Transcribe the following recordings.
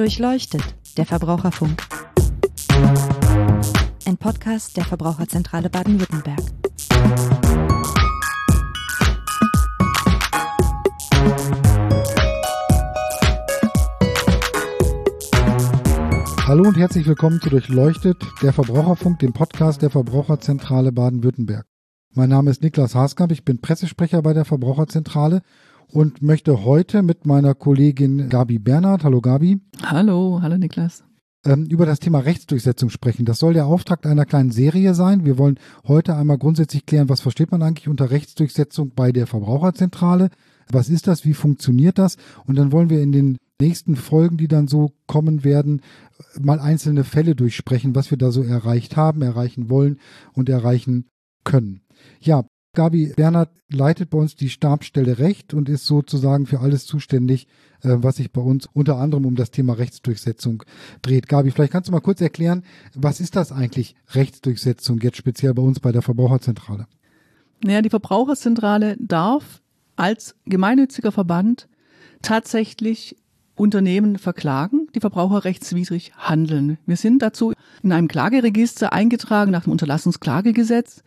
Durchleuchtet, der Verbraucherfunk. Ein Podcast der Verbraucherzentrale Baden-Württemberg. Hallo und herzlich willkommen zu Durchleuchtet, der Verbraucherfunk, dem Podcast der Verbraucherzentrale Baden-Württemberg. Mein Name ist Niklas Haaskamp, ich bin Pressesprecher bei der Verbraucherzentrale und möchte heute mit meiner Kollegin Gabi Bernhard, hallo Gabi. Hallo, hallo Niklas. Ähm, über das Thema Rechtsdurchsetzung sprechen. Das soll der Auftakt einer kleinen Serie sein. Wir wollen heute einmal grundsätzlich klären, was versteht man eigentlich unter Rechtsdurchsetzung bei der Verbraucherzentrale? Was ist das? Wie funktioniert das? Und dann wollen wir in den nächsten Folgen, die dann so kommen werden, mal einzelne Fälle durchsprechen, was wir da so erreicht haben, erreichen wollen und erreichen können. Ja, Gabi Bernhard leitet bei uns die Stabstelle Recht und ist sozusagen für alles zuständig, äh, was sich bei uns unter anderem um das Thema Rechtsdurchsetzung dreht. Gabi, vielleicht kannst du mal kurz erklären, was ist das eigentlich Rechtsdurchsetzung jetzt speziell bei uns bei der Verbraucherzentrale? Naja, die Verbraucherzentrale darf als gemeinnütziger Verband tatsächlich Unternehmen verklagen, die verbraucherrechtswidrig handeln. Wir sind dazu in einem Klageregister eingetragen nach dem Unterlassungsklagegesetz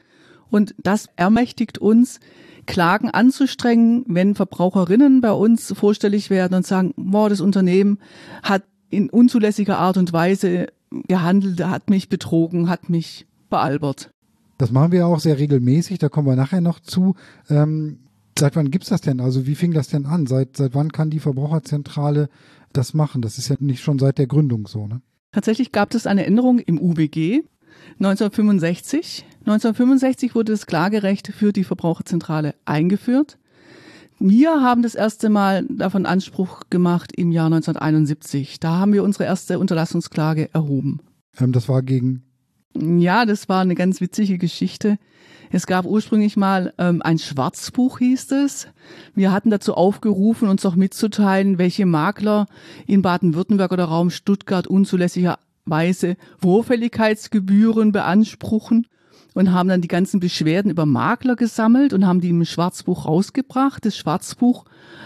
und das ermächtigt uns, Klagen anzustrengen, wenn Verbraucherinnen bei uns vorstellig werden und sagen, boah, das Unternehmen hat in unzulässiger Art und Weise gehandelt, hat mich betrogen, hat mich bealbert. Das machen wir auch sehr regelmäßig, da kommen wir nachher noch zu. Ähm, seit wann gibt's das denn? Also wie fing das denn an? Seit, seit wann kann die Verbraucherzentrale das machen? Das ist ja nicht schon seit der Gründung so, ne? Tatsächlich gab es eine Änderung im UBG 1965. 1965 wurde das Klagerecht für die Verbraucherzentrale eingeführt. Wir haben das erste Mal davon Anspruch gemacht im Jahr 1971. Da haben wir unsere erste Unterlassungsklage erhoben. Ähm, das war gegen. Ja, das war eine ganz witzige Geschichte. Es gab ursprünglich mal ähm, ein Schwarzbuch, hieß es. Wir hatten dazu aufgerufen, uns auch mitzuteilen, welche Makler in Baden-Württemberg oder Raum Stuttgart unzulässigerweise Vorfälligkeitsgebühren beanspruchen und haben dann die ganzen Beschwerden über Makler gesammelt und haben die im Schwarzbuch rausgebracht. Das Schwarzbuch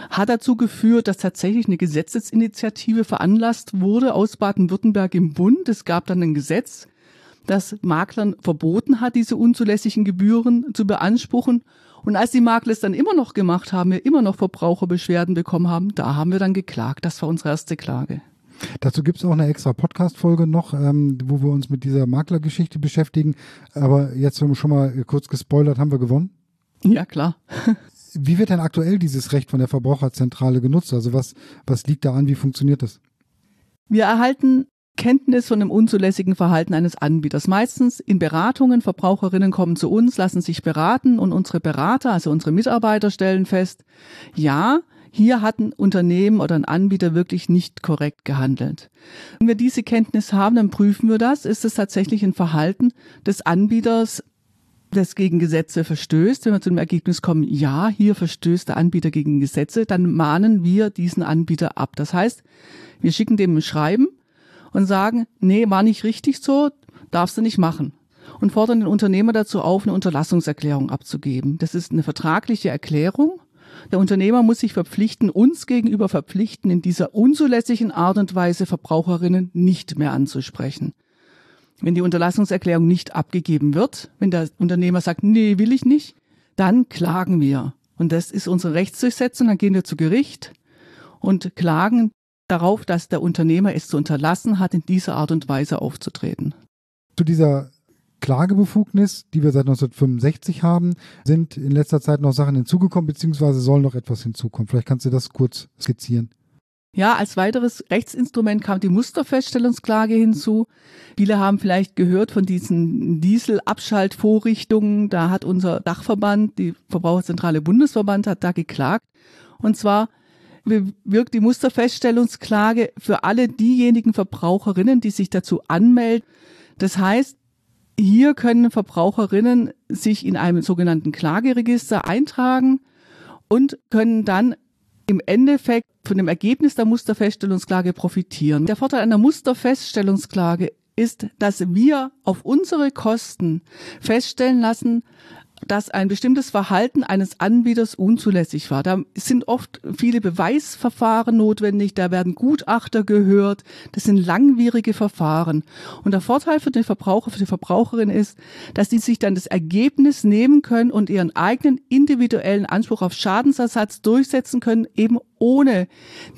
hat dazu geführt, dass tatsächlich eine Gesetzesinitiative veranlasst wurde aus Baden-Württemberg im Bund. Es gab dann ein Gesetz, das Maklern verboten hat, diese unzulässigen Gebühren zu beanspruchen. Und als die Makler es dann immer noch gemacht haben, wir immer noch Verbraucherbeschwerden bekommen haben, da haben wir dann geklagt. Das war unsere erste Klage. Dazu gibt es auch eine extra Podcast-Folge noch, ähm, wo wir uns mit dieser Maklergeschichte beschäftigen. Aber jetzt haben wir schon mal kurz gespoilert, haben wir gewonnen? Ja, klar. Wie wird denn aktuell dieses Recht von der Verbraucherzentrale genutzt? Also was, was liegt da an? Wie funktioniert das? Wir erhalten Kenntnis von dem unzulässigen Verhalten eines Anbieters. Meistens in Beratungen, Verbraucherinnen kommen zu uns, lassen sich beraten und unsere Berater, also unsere Mitarbeiter stellen fest, ja, hier hat ein Unternehmen oder ein Anbieter wirklich nicht korrekt gehandelt. Wenn wir diese Kenntnis haben, dann prüfen wir das. Ist es tatsächlich ein Verhalten des Anbieters, das gegen Gesetze verstößt? Wenn wir zu dem Ergebnis kommen, ja, hier verstößt der Anbieter gegen Gesetze, dann mahnen wir diesen Anbieter ab. Das heißt, wir schicken dem ein Schreiben und sagen, nee, war nicht richtig so, darfst du nicht machen. Und fordern den Unternehmer dazu auf, eine Unterlassungserklärung abzugeben. Das ist eine vertragliche Erklärung der Unternehmer muss sich verpflichten, uns gegenüber verpflichten, in dieser unzulässigen Art und Weise Verbraucherinnen nicht mehr anzusprechen. Wenn die Unterlassungserklärung nicht abgegeben wird, wenn der Unternehmer sagt, nee, will ich nicht, dann klagen wir. Und das ist unsere Rechtsdurchsetzung. Dann gehen wir zu Gericht und klagen darauf, dass der Unternehmer es zu unterlassen hat, in dieser Art und Weise aufzutreten. Zu dieser Klagebefugnis, die wir seit 1965 haben, sind in letzter Zeit noch Sachen hinzugekommen, beziehungsweise soll noch etwas hinzukommen. Vielleicht kannst du das kurz skizzieren. Ja, als weiteres Rechtsinstrument kam die Musterfeststellungsklage hinzu. Viele haben vielleicht gehört von diesen Dieselabschaltvorrichtungen. Da hat unser Dachverband, die Verbraucherzentrale Bundesverband, hat da geklagt. Und zwar wirkt die Musterfeststellungsklage für alle diejenigen Verbraucherinnen, die sich dazu anmelden. Das heißt, hier können Verbraucherinnen sich in einem sogenannten Klageregister eintragen und können dann im Endeffekt von dem Ergebnis der Musterfeststellungsklage profitieren. Der Vorteil einer Musterfeststellungsklage ist, dass wir auf unsere Kosten feststellen lassen, dass ein bestimmtes Verhalten eines Anbieters unzulässig war. Da sind oft viele Beweisverfahren notwendig, da werden Gutachter gehört, das sind langwierige Verfahren. Und der Vorteil für den Verbraucher, für die Verbraucherin ist, dass sie sich dann das Ergebnis nehmen können und ihren eigenen individuellen Anspruch auf Schadensersatz durchsetzen können, eben ohne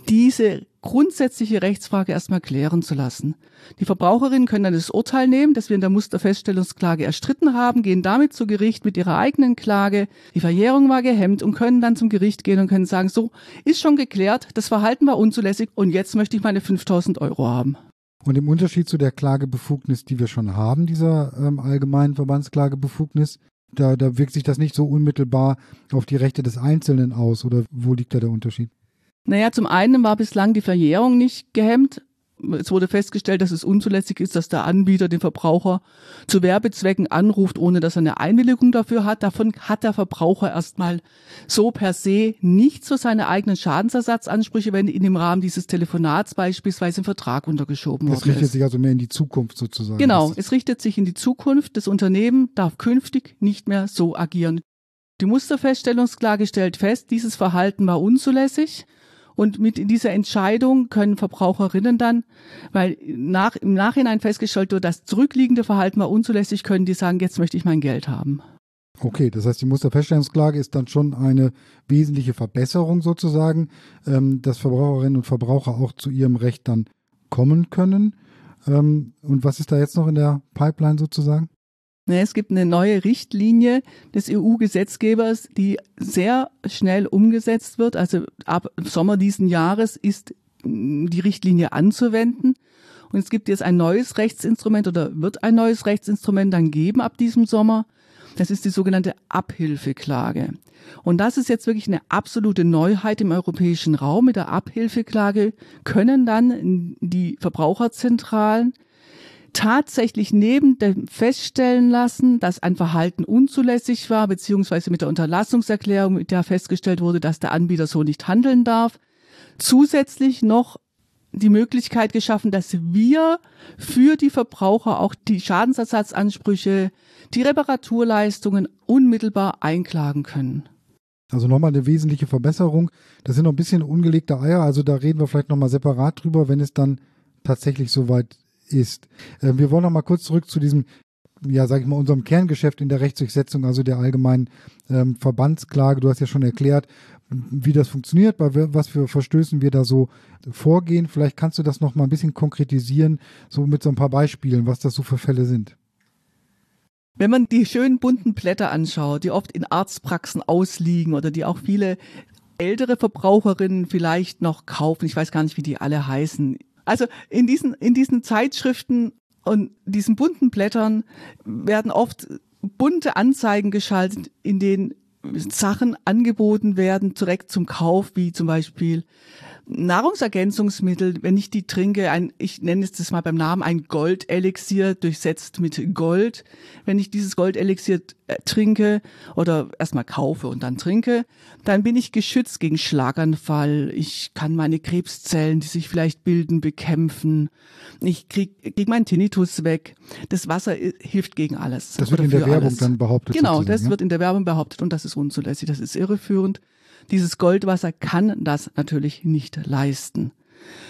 diese grundsätzliche Rechtsfrage erstmal klären zu lassen. Die Verbraucherinnen können dann das Urteil nehmen, das wir in der Musterfeststellungsklage erstritten haben, gehen damit zu Gericht mit ihrer eigenen Klage. Die Verjährung war gehemmt und können dann zum Gericht gehen und können sagen, so, ist schon geklärt, das Verhalten war unzulässig und jetzt möchte ich meine 5000 Euro haben. Und im Unterschied zu der Klagebefugnis, die wir schon haben, dieser ähm, allgemeinen Verbandsklagebefugnis, da, da wirkt sich das nicht so unmittelbar auf die Rechte des Einzelnen aus oder wo liegt da der Unterschied? Naja, zum einen war bislang die Verjährung nicht gehemmt. Es wurde festgestellt, dass es unzulässig ist, dass der Anbieter den Verbraucher zu Werbezwecken anruft, ohne dass er eine Einwilligung dafür hat. Davon hat der Verbraucher erstmal so per se nichts für seine eigenen Schadensersatzansprüche, wenn in dem Rahmen dieses Telefonats beispielsweise ein Vertrag untergeschoben wird. Das richtet ist. sich also mehr in die Zukunft sozusagen. Genau, es richtet sich in die Zukunft. Das Unternehmen darf künftig nicht mehr so agieren. Die Musterfeststellungsklage stellt fest, dieses Verhalten war unzulässig. Und mit dieser Entscheidung können Verbraucherinnen dann, weil nach, im Nachhinein festgestellt wird, das zurückliegende Verhalten war unzulässig, können die sagen, jetzt möchte ich mein Geld haben. Okay, das heißt, die Musterfeststellungsklage ist dann schon eine wesentliche Verbesserung sozusagen, ähm, dass Verbraucherinnen und Verbraucher auch zu ihrem Recht dann kommen können. Ähm, und was ist da jetzt noch in der Pipeline sozusagen? Ne, es gibt eine neue Richtlinie des EU-Gesetzgebers, die sehr schnell umgesetzt wird. Also ab Sommer diesen Jahres ist mm, die Richtlinie anzuwenden. Und es gibt jetzt ein neues Rechtsinstrument oder wird ein neues Rechtsinstrument dann geben ab diesem Sommer. Das ist die sogenannte Abhilfeklage. Und das ist jetzt wirklich eine absolute Neuheit im europäischen Raum. Mit der Abhilfeklage können dann die Verbraucherzentralen tatsächlich neben dem feststellen lassen, dass ein Verhalten unzulässig war, beziehungsweise mit der Unterlassungserklärung, mit der festgestellt wurde, dass der Anbieter so nicht handeln darf, zusätzlich noch die Möglichkeit geschaffen, dass wir für die Verbraucher auch die Schadensersatzansprüche, die Reparaturleistungen unmittelbar einklagen können. Also nochmal eine wesentliche Verbesserung. Das sind noch ein bisschen ungelegte Eier, also da reden wir vielleicht nochmal separat drüber, wenn es dann tatsächlich soweit ist. Äh, wir wollen noch mal kurz zurück zu diesem ja, sag ich mal, unserem Kerngeschäft in der Rechtsdurchsetzung, also der allgemeinen ähm, Verbandsklage. Du hast ja schon erklärt, wie das funktioniert, bei was für Verstößen wir da so vorgehen. Vielleicht kannst du das noch mal ein bisschen konkretisieren, so mit so ein paar Beispielen, was das so für Fälle sind. Wenn man die schönen bunten Blätter anschaut, die oft in Arztpraxen ausliegen oder die auch viele ältere Verbraucherinnen vielleicht noch kaufen, ich weiß gar nicht, wie die alle heißen, also in diesen, in diesen Zeitschriften und diesen bunten Blättern werden oft bunte Anzeigen geschaltet, in denen Sachen angeboten werden, direkt zum Kauf, wie zum Beispiel Nahrungsergänzungsmittel, wenn ich die trinke, ein, ich nenne es das mal beim Namen, ein Goldelixier durchsetzt mit Gold. Wenn ich dieses Goldelixier äh, trinke oder erstmal kaufe und dann trinke, dann bin ich geschützt gegen Schlaganfall. Ich kann meine Krebszellen, die sich vielleicht bilden, bekämpfen. Ich krieg, krieg meinen Tinnitus weg. Das Wasser äh, hilft gegen alles. Das wird in der Werbung alles. dann behauptet. Genau, das ja? wird in der Werbung behauptet und das ist unzulässig. Das ist irreführend. Dieses Goldwasser kann das natürlich nicht leisten.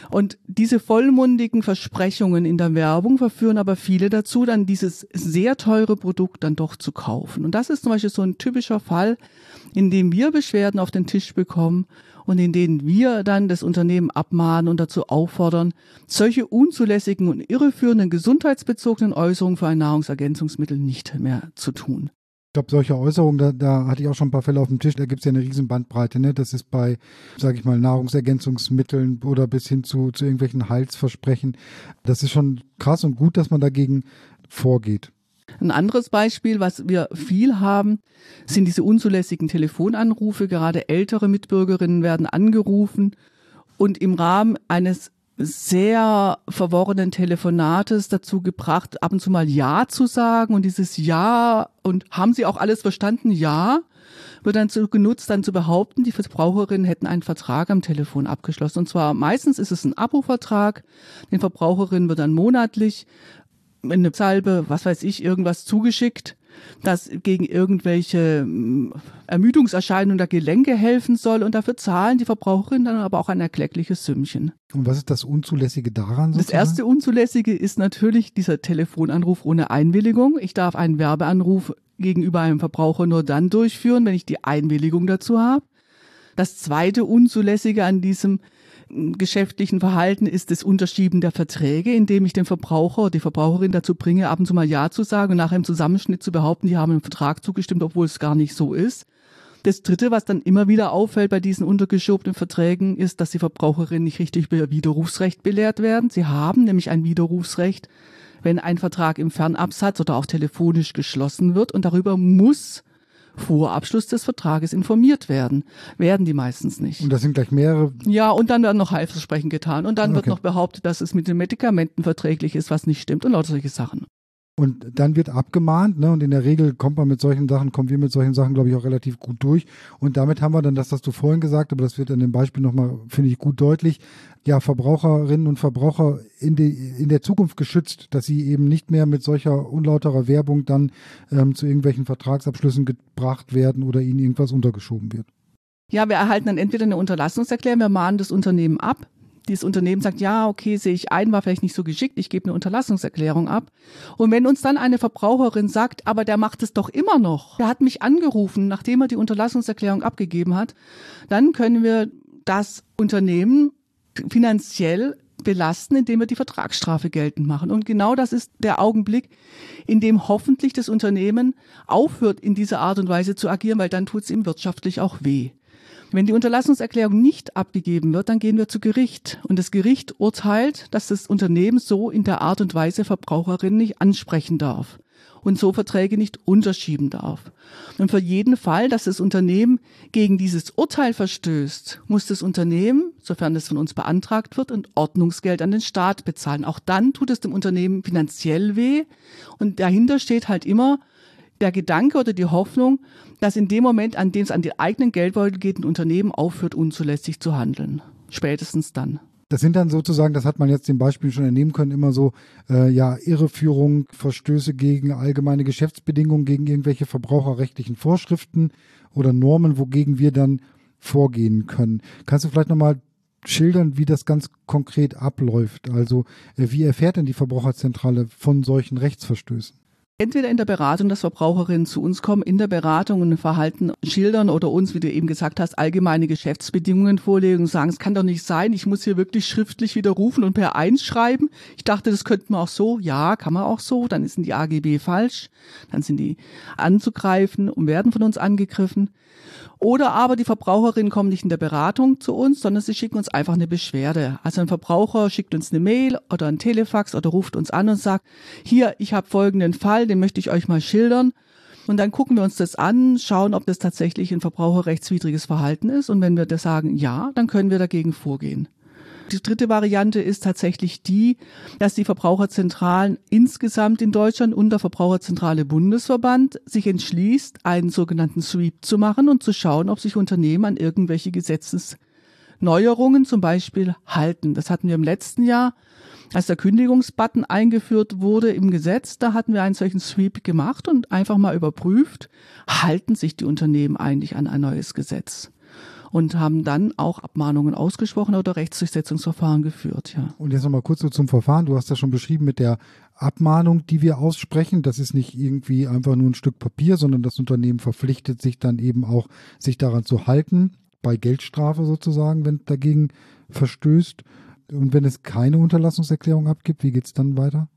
Und diese vollmundigen Versprechungen in der Werbung verführen aber viele dazu, dann dieses sehr teure Produkt dann doch zu kaufen. Und das ist zum Beispiel so ein typischer Fall, in dem wir Beschwerden auf den Tisch bekommen und in denen wir dann das Unternehmen abmahnen und dazu auffordern, solche unzulässigen und irreführenden gesundheitsbezogenen Äußerungen für ein Nahrungsergänzungsmittel nicht mehr zu tun. Ich glaube, solche Äußerungen, da, da hatte ich auch schon ein paar Fälle auf dem Tisch, da gibt es ja eine riesen Bandbreite. Ne? Das ist bei, sage ich mal, Nahrungsergänzungsmitteln oder bis hin zu, zu irgendwelchen Heilsversprechen. Das ist schon krass und gut, dass man dagegen vorgeht. Ein anderes Beispiel, was wir viel haben, sind diese unzulässigen Telefonanrufe. Gerade ältere Mitbürgerinnen werden angerufen und im Rahmen eines sehr verworrenen Telefonates dazu gebracht, ab und zu mal Ja zu sagen und dieses Ja und haben Sie auch alles verstanden? Ja wird dann so genutzt, dann zu behaupten, die Verbraucherinnen hätten einen Vertrag am Telefon abgeschlossen. Und zwar meistens ist es ein Abo-Vertrag. Den Verbraucherinnen wird dann monatlich eine Salbe, was weiß ich, irgendwas zugeschickt. Das gegen irgendwelche mm, Ermüdungserscheinungen der Gelenke helfen soll. Und dafür zahlen die Verbraucherinnen dann aber auch ein erkleckliches Sümmchen. Und was ist das Unzulässige daran? Sozusagen? Das erste Unzulässige ist natürlich dieser Telefonanruf ohne Einwilligung. Ich darf einen Werbeanruf gegenüber einem Verbraucher nur dann durchführen, wenn ich die Einwilligung dazu habe. Das zweite Unzulässige an diesem geschäftlichen Verhalten ist das Unterschieben der Verträge, indem ich den Verbraucher oder die Verbraucherin dazu bringe, ab und zu mal Ja zu sagen und nachher im Zusammenschnitt zu behaupten, die haben einen Vertrag zugestimmt, obwohl es gar nicht so ist. Das Dritte, was dann immer wieder auffällt bei diesen untergeschobenen Verträgen, ist, dass die Verbraucherinnen nicht richtig über Widerrufsrecht belehrt werden. Sie haben nämlich ein Widerrufsrecht, wenn ein Vertrag im Fernabsatz oder auch telefonisch geschlossen wird und darüber muss vor Abschluss des Vertrages informiert werden. Werden die meistens nicht. Und das sind gleich mehrere. Ja, und dann werden noch Heilversprechen getan. Und dann okay. wird noch behauptet, dass es mit den Medikamenten verträglich ist, was nicht stimmt und lauter solche Sachen. Und dann wird abgemahnt, ne? Und in der Regel kommt man mit solchen Sachen, kommen wir mit solchen Sachen, glaube ich, auch relativ gut durch. Und damit haben wir dann das, was du vorhin gesagt, aber das wird in dem Beispiel nochmal, finde ich, gut deutlich, ja, Verbraucherinnen und Verbraucher in, die, in der Zukunft geschützt, dass sie eben nicht mehr mit solcher unlauterer Werbung dann ähm, zu irgendwelchen Vertragsabschlüssen gebracht werden oder ihnen irgendwas untergeschoben wird. Ja, wir erhalten dann entweder eine Unterlassungserklärung, wir mahnen das Unternehmen ab, dieses Unternehmen sagt, ja, okay, sehe ich ein, war vielleicht nicht so geschickt, ich gebe eine Unterlassungserklärung ab. Und wenn uns dann eine Verbraucherin sagt, aber der macht es doch immer noch, der hat mich angerufen, nachdem er die Unterlassungserklärung abgegeben hat, dann können wir das Unternehmen finanziell belasten, indem wir die Vertragsstrafe geltend machen. Und genau das ist der Augenblick, in dem hoffentlich das Unternehmen aufhört, in dieser Art und Weise zu agieren, weil dann tut es ihm wirtschaftlich auch weh. Wenn die Unterlassungserklärung nicht abgegeben wird, dann gehen wir zu Gericht. Und das Gericht urteilt, dass das Unternehmen so in der Art und Weise Verbraucherinnen nicht ansprechen darf und so Verträge nicht unterschieben darf. Und für jeden Fall, dass das Unternehmen gegen dieses Urteil verstößt, muss das Unternehmen, sofern es von uns beantragt wird, ein Ordnungsgeld an den Staat bezahlen. Auch dann tut es dem Unternehmen finanziell weh. Und dahinter steht halt immer der Gedanke oder die Hoffnung, dass in dem Moment, an dem es an die eigenen Geldbeutel geht, ein Unternehmen aufhört, unzulässig zu handeln. Spätestens dann. Das sind dann sozusagen, das hat man jetzt dem Beispiel schon entnehmen können, immer so, äh, ja, Irreführung, Verstöße gegen allgemeine Geschäftsbedingungen, gegen irgendwelche verbraucherrechtlichen Vorschriften oder Normen, wogegen wir dann vorgehen können. Kannst du vielleicht nochmal schildern, wie das ganz konkret abläuft? Also, äh, wie erfährt denn die Verbraucherzentrale von solchen Rechtsverstößen? Entweder in der Beratung, dass Verbraucherinnen zu uns kommen, in der Beratung und ein Verhalten schildern oder uns, wie du eben gesagt hast, allgemeine Geschäftsbedingungen vorlegen und sagen, es kann doch nicht sein, ich muss hier wirklich schriftlich widerrufen und per eins schreiben. Ich dachte, das könnte man auch so. Ja, kann man auch so. Dann sind die AGB falsch. Dann sind die anzugreifen und werden von uns angegriffen. Oder aber die Verbraucherinnen kommen nicht in der Beratung zu uns, sondern sie schicken uns einfach eine Beschwerde. Also ein Verbraucher schickt uns eine Mail oder ein Telefax oder ruft uns an und sagt, hier, ich habe folgenden Fall, den möchte ich euch mal schildern. Und dann gucken wir uns das an, schauen, ob das tatsächlich ein verbraucherrechtswidriges Verhalten ist. Und wenn wir das sagen, ja, dann können wir dagegen vorgehen. Die dritte Variante ist tatsächlich die, dass die Verbraucherzentralen insgesamt in Deutschland und der Verbraucherzentrale Bundesverband sich entschließt, einen sogenannten Sweep zu machen und zu schauen, ob sich Unternehmen an irgendwelche Gesetzesneuerungen zum Beispiel halten. Das hatten wir im letzten Jahr, als der Kündigungsbutton eingeführt wurde im Gesetz. Da hatten wir einen solchen Sweep gemacht und einfach mal überprüft, halten sich die Unternehmen eigentlich an ein neues Gesetz? Und haben dann auch Abmahnungen ausgesprochen oder Rechtsdurchsetzungsverfahren geführt. Ja. Und jetzt nochmal kurz so zum Verfahren. Du hast das schon beschrieben mit der Abmahnung, die wir aussprechen. Das ist nicht irgendwie einfach nur ein Stück Papier, sondern das Unternehmen verpflichtet sich dann eben auch, sich daran zu halten, bei Geldstrafe sozusagen, wenn dagegen verstößt. Und wenn es keine Unterlassungserklärung abgibt, wie geht es dann weiter?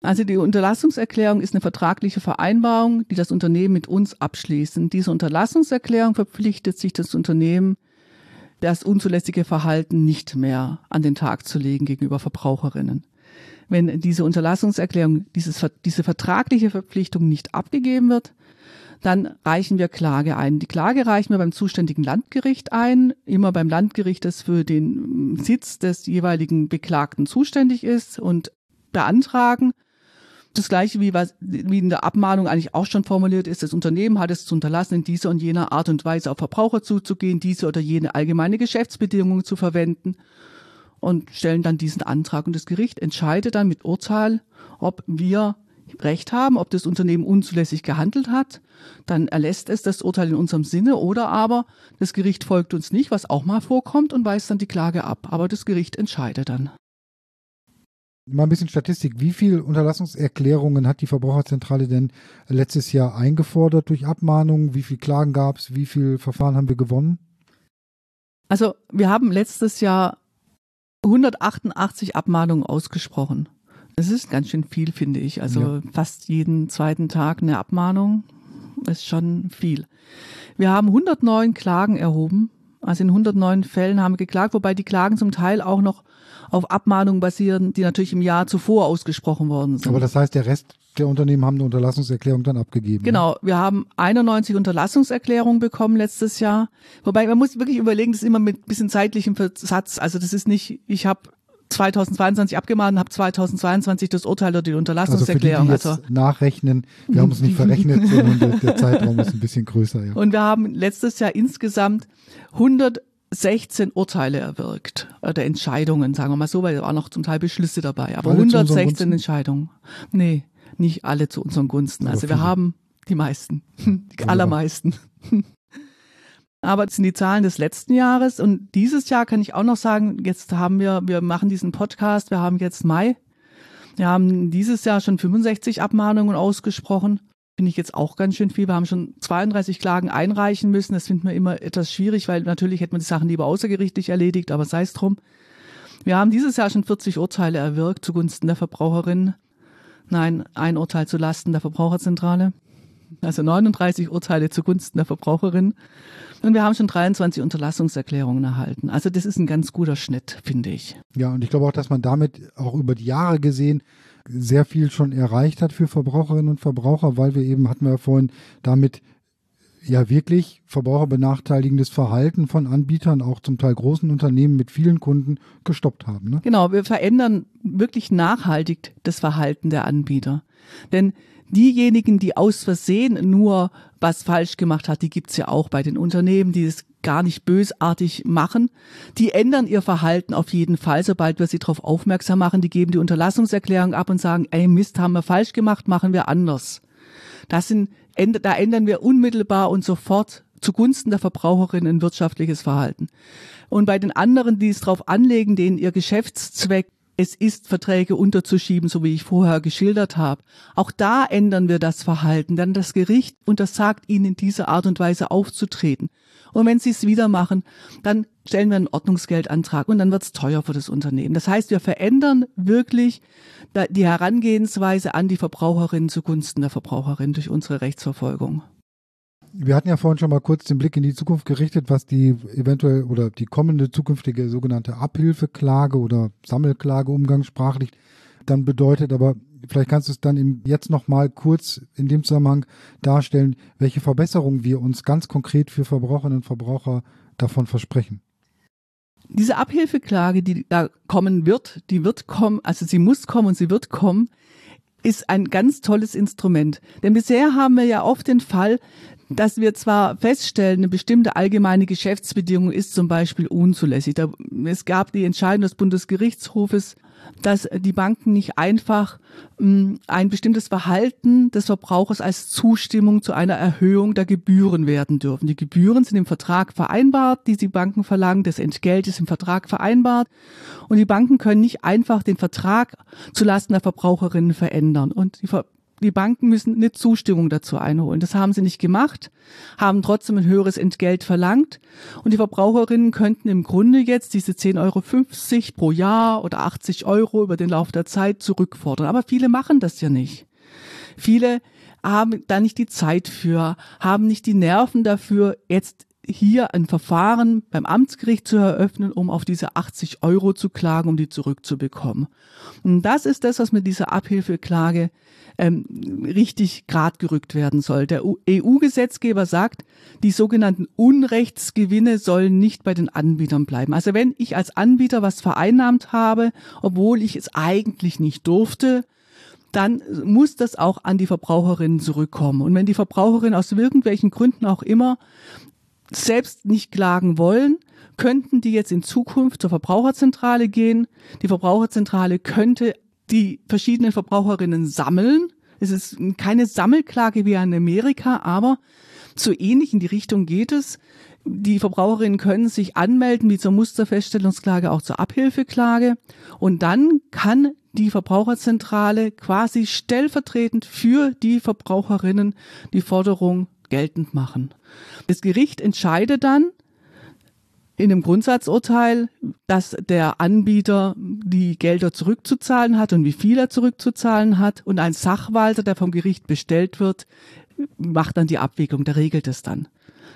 Also die Unterlassungserklärung ist eine vertragliche Vereinbarung, die das Unternehmen mit uns abschließt. In dieser Unterlassungserklärung verpflichtet sich das Unternehmen, das unzulässige Verhalten nicht mehr an den Tag zu legen gegenüber Verbraucherinnen. Wenn diese Unterlassungserklärung, dieses, diese vertragliche Verpflichtung nicht abgegeben wird, dann reichen wir Klage ein. Die Klage reichen wir beim zuständigen Landgericht ein, immer beim Landgericht, das für den Sitz des jeweiligen Beklagten zuständig ist und beantragen das gleiche wie, was, wie in der Abmahnung eigentlich auch schon formuliert ist, das Unternehmen hat es zu unterlassen, in dieser und jener Art und Weise auf Verbraucher zuzugehen, diese oder jene allgemeine Geschäftsbedingungen zu verwenden und stellen dann diesen Antrag. Und das Gericht entscheidet dann mit Urteil, ob wir Recht haben, ob das Unternehmen unzulässig gehandelt hat, dann erlässt es das Urteil in unserem Sinne oder aber das Gericht folgt uns nicht, was auch mal vorkommt und weist dann die Klage ab. Aber das Gericht entscheidet dann. Mal ein bisschen Statistik. Wie viele Unterlassungserklärungen hat die Verbraucherzentrale denn letztes Jahr eingefordert durch Abmahnungen? Wie viele Klagen gab es? Wie viele Verfahren haben wir gewonnen? Also wir haben letztes Jahr 188 Abmahnungen ausgesprochen. Das ist ganz schön viel, finde ich. Also ja. fast jeden zweiten Tag eine Abmahnung ist schon viel. Wir haben 109 Klagen erhoben. Also in 109 Fällen haben wir geklagt, wobei die Klagen zum Teil auch noch auf Abmahnungen basieren, die natürlich im Jahr zuvor ausgesprochen worden sind. Aber das heißt, der Rest der Unternehmen haben eine Unterlassungserklärung dann abgegeben. Ne? Genau, wir haben 91 Unterlassungserklärungen bekommen letztes Jahr. Wobei man muss wirklich überlegen, das ist immer mit ein bisschen zeitlichem Versatz. Also das ist nicht, ich habe 2022 abgemahnt und habe 2022 das Urteil oder die Unterlassungserklärung. Also, die, die also nachrechnen, wir haben uns nicht verrechnet, sondern der, der, Zeitraum ist ein bisschen größer. Ja. Und wir haben letztes Jahr insgesamt 100 16 Urteile erwirkt oder Entscheidungen, sagen wir mal so, weil da waren noch zum Teil Beschlüsse dabei, aber alle 116 Entscheidungen. Nee, nicht alle zu unseren Gunsten. Aber also viele. wir haben die meisten, die allermeisten. Aber das sind die Zahlen des letzten Jahres und dieses Jahr kann ich auch noch sagen, jetzt haben wir, wir machen diesen Podcast, wir haben jetzt Mai. Wir haben dieses Jahr schon 65 Abmahnungen ausgesprochen finde ich jetzt auch ganz schön viel. Wir haben schon 32 Klagen einreichen müssen. Das finden wir immer etwas schwierig, weil natürlich hätte man die Sachen lieber außergerichtlich erledigt, aber sei es drum. Wir haben dieses Jahr schon 40 Urteile erwirkt zugunsten der Verbraucherin. Nein, ein Urteil zulasten der Verbraucherzentrale. Also 39 Urteile zugunsten der Verbraucherin. Und wir haben schon 23 Unterlassungserklärungen erhalten. Also das ist ein ganz guter Schnitt, finde ich. Ja, und ich glaube auch, dass man damit auch über die Jahre gesehen sehr viel schon erreicht hat für Verbraucherinnen und Verbraucher, weil wir eben, hatten wir ja vorhin, damit ja wirklich verbraucherbenachteiligendes Verhalten von Anbietern, auch zum Teil großen Unternehmen mit vielen Kunden, gestoppt haben. Ne? Genau, wir verändern wirklich nachhaltig das Verhalten der Anbieter. Denn diejenigen, die aus Versehen nur was falsch gemacht hat, die gibt's ja auch bei den Unternehmen, die es gar nicht bösartig machen. Die ändern ihr Verhalten auf jeden Fall, sobald wir sie darauf aufmerksam machen. Die geben die Unterlassungserklärung ab und sagen, ey Mist, haben wir falsch gemacht, machen wir anders. Das sind, da ändern wir unmittelbar und sofort zugunsten der Verbraucherin ein wirtschaftliches Verhalten. Und bei den anderen, die es darauf anlegen, denen ihr Geschäftszweck es ist, Verträge unterzuschieben, so wie ich vorher geschildert habe. Auch da ändern wir das Verhalten. Dann das Gericht untersagt ihnen in dieser Art und Weise aufzutreten. Und wenn sie es wieder machen, dann stellen wir einen Ordnungsgeldantrag und dann wird es teuer für das Unternehmen. Das heißt, wir verändern wirklich die Herangehensweise an die Verbraucherin zugunsten der Verbraucherin durch unsere Rechtsverfolgung. Wir hatten ja vorhin schon mal kurz den Blick in die Zukunft gerichtet, was die eventuell oder die kommende zukünftige sogenannte Abhilfeklage oder Sammelklage umgangssprachlich dann bedeutet. Aber vielleicht kannst du es dann jetzt noch mal kurz in dem Zusammenhang darstellen, welche Verbesserungen wir uns ganz konkret für Verbraucherinnen und Verbraucher davon versprechen. Diese Abhilfeklage, die da kommen wird, die wird kommen, also sie muss kommen und sie wird kommen, ist ein ganz tolles Instrument. Denn bisher haben wir ja oft den Fall, dass wir zwar feststellen, eine bestimmte allgemeine Geschäftsbedingung ist zum Beispiel unzulässig. es gab die Entscheidung des Bundesgerichtshofes, dass die Banken nicht einfach ähm, ein bestimmtes Verhalten des Verbrauchers als Zustimmung zu einer Erhöhung der Gebühren werden dürfen. Die Gebühren sind im Vertrag vereinbart, die die Banken verlangen, das Entgelt ist im Vertrag vereinbart und die Banken können nicht einfach den Vertrag zulasten der Verbraucherinnen verändern. Und die die Banken müssen eine Zustimmung dazu einholen. Das haben sie nicht gemacht, haben trotzdem ein höheres Entgelt verlangt und die Verbraucherinnen könnten im Grunde jetzt diese 10,50 Euro pro Jahr oder 80 Euro über den Lauf der Zeit zurückfordern. Aber viele machen das ja nicht. Viele haben da nicht die Zeit für, haben nicht die Nerven dafür, jetzt hier ein Verfahren beim Amtsgericht zu eröffnen, um auf diese 80 Euro zu klagen, um die zurückzubekommen. Und das ist das, was mit dieser Abhilfeklage ähm, richtig grad gerückt werden soll. Der EU-Gesetzgeber sagt, die sogenannten Unrechtsgewinne sollen nicht bei den Anbietern bleiben. Also wenn ich als Anbieter was vereinnahmt habe, obwohl ich es eigentlich nicht durfte, dann muss das auch an die Verbraucherinnen zurückkommen. Und wenn die Verbraucherinnen aus irgendwelchen Gründen auch immer selbst nicht klagen wollen, könnten die jetzt in Zukunft zur Verbraucherzentrale gehen. Die Verbraucherzentrale könnte die verschiedenen Verbraucherinnen sammeln, Es ist keine Sammelklage wie in Amerika, aber so ähnlich in die Richtung geht es. Die Verbraucherinnen können sich anmelden wie zur Musterfeststellungsklage auch zur Abhilfeklage und dann kann die Verbraucherzentrale quasi stellvertretend für die Verbraucherinnen die Forderung geltend machen. Das Gericht entscheidet dann in einem Grundsatzurteil, dass der Anbieter die Gelder zurückzuzahlen hat und wie viel er zurückzuzahlen hat und ein Sachwalter, der vom Gericht bestellt wird, macht dann die Abwägung, der regelt es dann.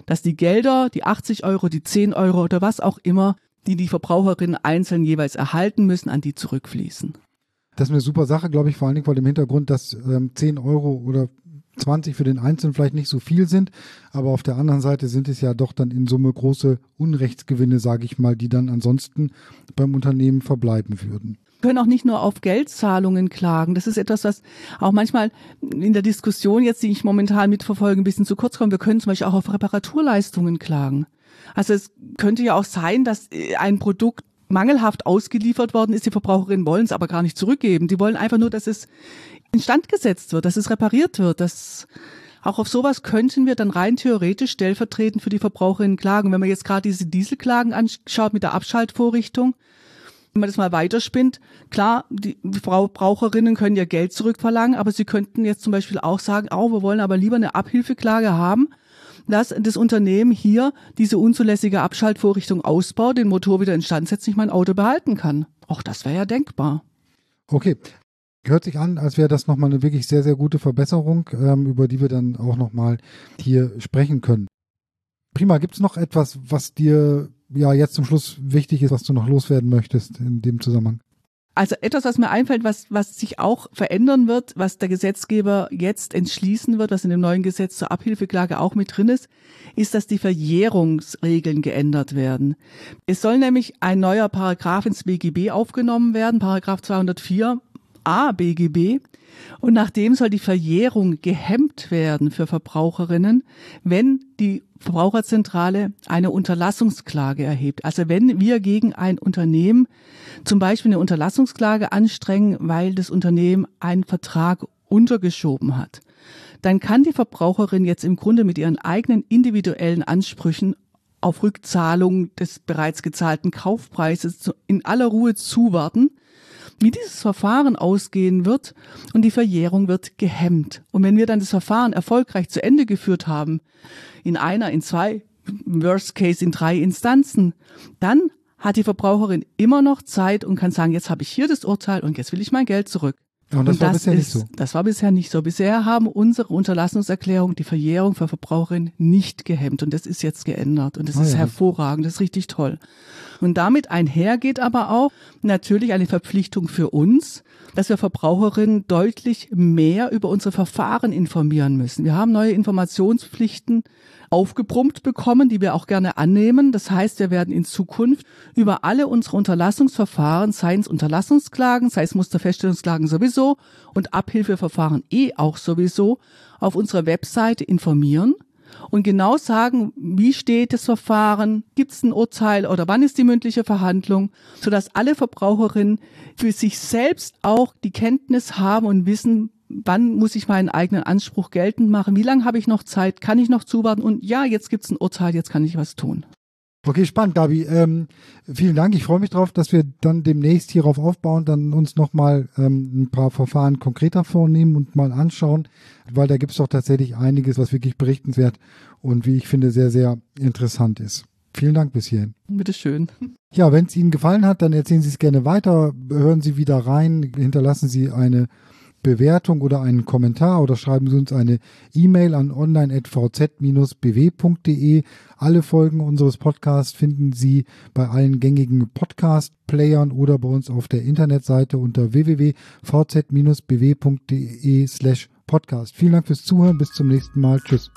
Dass die Gelder, die 80 Euro, die 10 Euro oder was auch immer, die die Verbraucherinnen einzeln jeweils erhalten müssen, an die zurückfließen. Das ist eine super Sache, glaube ich, vor allen Dingen vor dem Hintergrund, dass ähm, 10 Euro oder 20 für den Einzelnen vielleicht nicht so viel sind, aber auf der anderen Seite sind es ja doch dann in Summe große Unrechtsgewinne, sage ich mal, die dann ansonsten beim Unternehmen verbleiben würden können auch nicht nur auf Geldzahlungen klagen. Das ist etwas, was auch manchmal in der Diskussion jetzt, die ich momentan mitverfolge, ein bisschen zu kurz kommt. Wir können zum Beispiel auch auf Reparaturleistungen klagen. Also es könnte ja auch sein, dass ein Produkt mangelhaft ausgeliefert worden ist. Die Verbraucherinnen wollen es aber gar nicht zurückgeben. Die wollen einfach nur, dass es instand gesetzt wird, dass es repariert wird, dass auch auf sowas könnten wir dann rein theoretisch stellvertretend für die Verbraucherinnen klagen. Wenn man jetzt gerade diese Dieselklagen anschaut mit der Abschaltvorrichtung, wenn man das mal weiterspinnt, klar, die Verbraucherinnen können ja Geld zurückverlangen, aber sie könnten jetzt zum Beispiel auch sagen, oh, wir wollen aber lieber eine Abhilfeklage haben, dass das Unternehmen hier diese unzulässige Abschaltvorrichtung ausbaut, den Motor wieder instand setzt, ich mein Auto behalten kann. Auch das wäre ja denkbar. Okay. Hört sich an, als wäre das nochmal eine wirklich sehr, sehr gute Verbesserung, ähm, über die wir dann auch nochmal hier sprechen können. Prima, gibt es noch etwas, was dir ja jetzt zum Schluss wichtig ist, was du noch loswerden möchtest in dem Zusammenhang? Also etwas, was mir einfällt, was, was sich auch verändern wird, was der Gesetzgeber jetzt entschließen wird, was in dem neuen Gesetz zur Abhilfeklage auch mit drin ist, ist, dass die Verjährungsregeln geändert werden. Es soll nämlich ein neuer Paragraph ins BGB aufgenommen werden, Paragraph 204 a BGB. Und nachdem soll die Verjährung gehemmt werden für Verbraucherinnen, wenn die Verbraucherzentrale eine Unterlassungsklage erhebt. Also wenn wir gegen ein Unternehmen zum Beispiel eine Unterlassungsklage anstrengen, weil das Unternehmen einen Vertrag untergeschoben hat, dann kann die Verbraucherin jetzt im Grunde mit ihren eigenen individuellen Ansprüchen auf Rückzahlung des bereits gezahlten Kaufpreises in aller Ruhe zuwarten wie dieses Verfahren ausgehen wird und die Verjährung wird gehemmt. Und wenn wir dann das Verfahren erfolgreich zu Ende geführt haben, in einer, in zwei, worst case in drei Instanzen, dann hat die Verbraucherin immer noch Zeit und kann sagen, jetzt habe ich hier das Urteil und jetzt will ich mein Geld zurück. Und das, und das war bisher ist, nicht so. Das war bisher nicht so. Bisher haben unsere Unterlassungserklärungen die Verjährung für Verbraucherinnen nicht gehemmt und das ist jetzt geändert und das ah, ist ja. hervorragend, das ist richtig toll. Und damit einhergeht aber auch natürlich eine Verpflichtung für uns, dass wir Verbraucherinnen deutlich mehr über unsere Verfahren informieren müssen. Wir haben neue Informationspflichten aufgebrummt bekommen, die wir auch gerne annehmen. Das heißt, wir werden in Zukunft über alle unsere Unterlassungsverfahren, sei es Unterlassungsklagen, sei es Musterfeststellungsklagen sowieso und Abhilfeverfahren eh auch sowieso, auf unserer Webseite informieren und genau sagen, wie steht das Verfahren, gibt es ein Urteil oder wann ist die mündliche Verhandlung, sodass alle Verbraucherinnen für sich selbst auch die Kenntnis haben und wissen, wann muss ich meinen eigenen Anspruch geltend machen, wie lange habe ich noch Zeit, kann ich noch zuwarten und ja, jetzt gibt es ein Urteil, jetzt kann ich was tun. Okay, spannend, Gabi. Ähm, vielen Dank. Ich freue mich drauf, dass wir dann demnächst hierauf aufbauen, dann uns nochmal ähm, ein paar Verfahren konkreter vornehmen und mal anschauen, weil da gibt es doch tatsächlich einiges, was wirklich berichtenswert und wie ich finde sehr, sehr interessant ist. Vielen Dank bis hierhin. Bitteschön. Ja, wenn es Ihnen gefallen hat, dann erzählen Sie es gerne weiter, hören Sie wieder rein, hinterlassen Sie eine Bewertung oder einen Kommentar oder schreiben Sie uns eine E-Mail an online.vz-bw.de. Alle Folgen unseres Podcasts finden Sie bei allen gängigen Podcast-Playern oder bei uns auf der Internetseite unter www.vz-bw.de slash podcast. Vielen Dank fürs Zuhören. Bis zum nächsten Mal. Tschüss.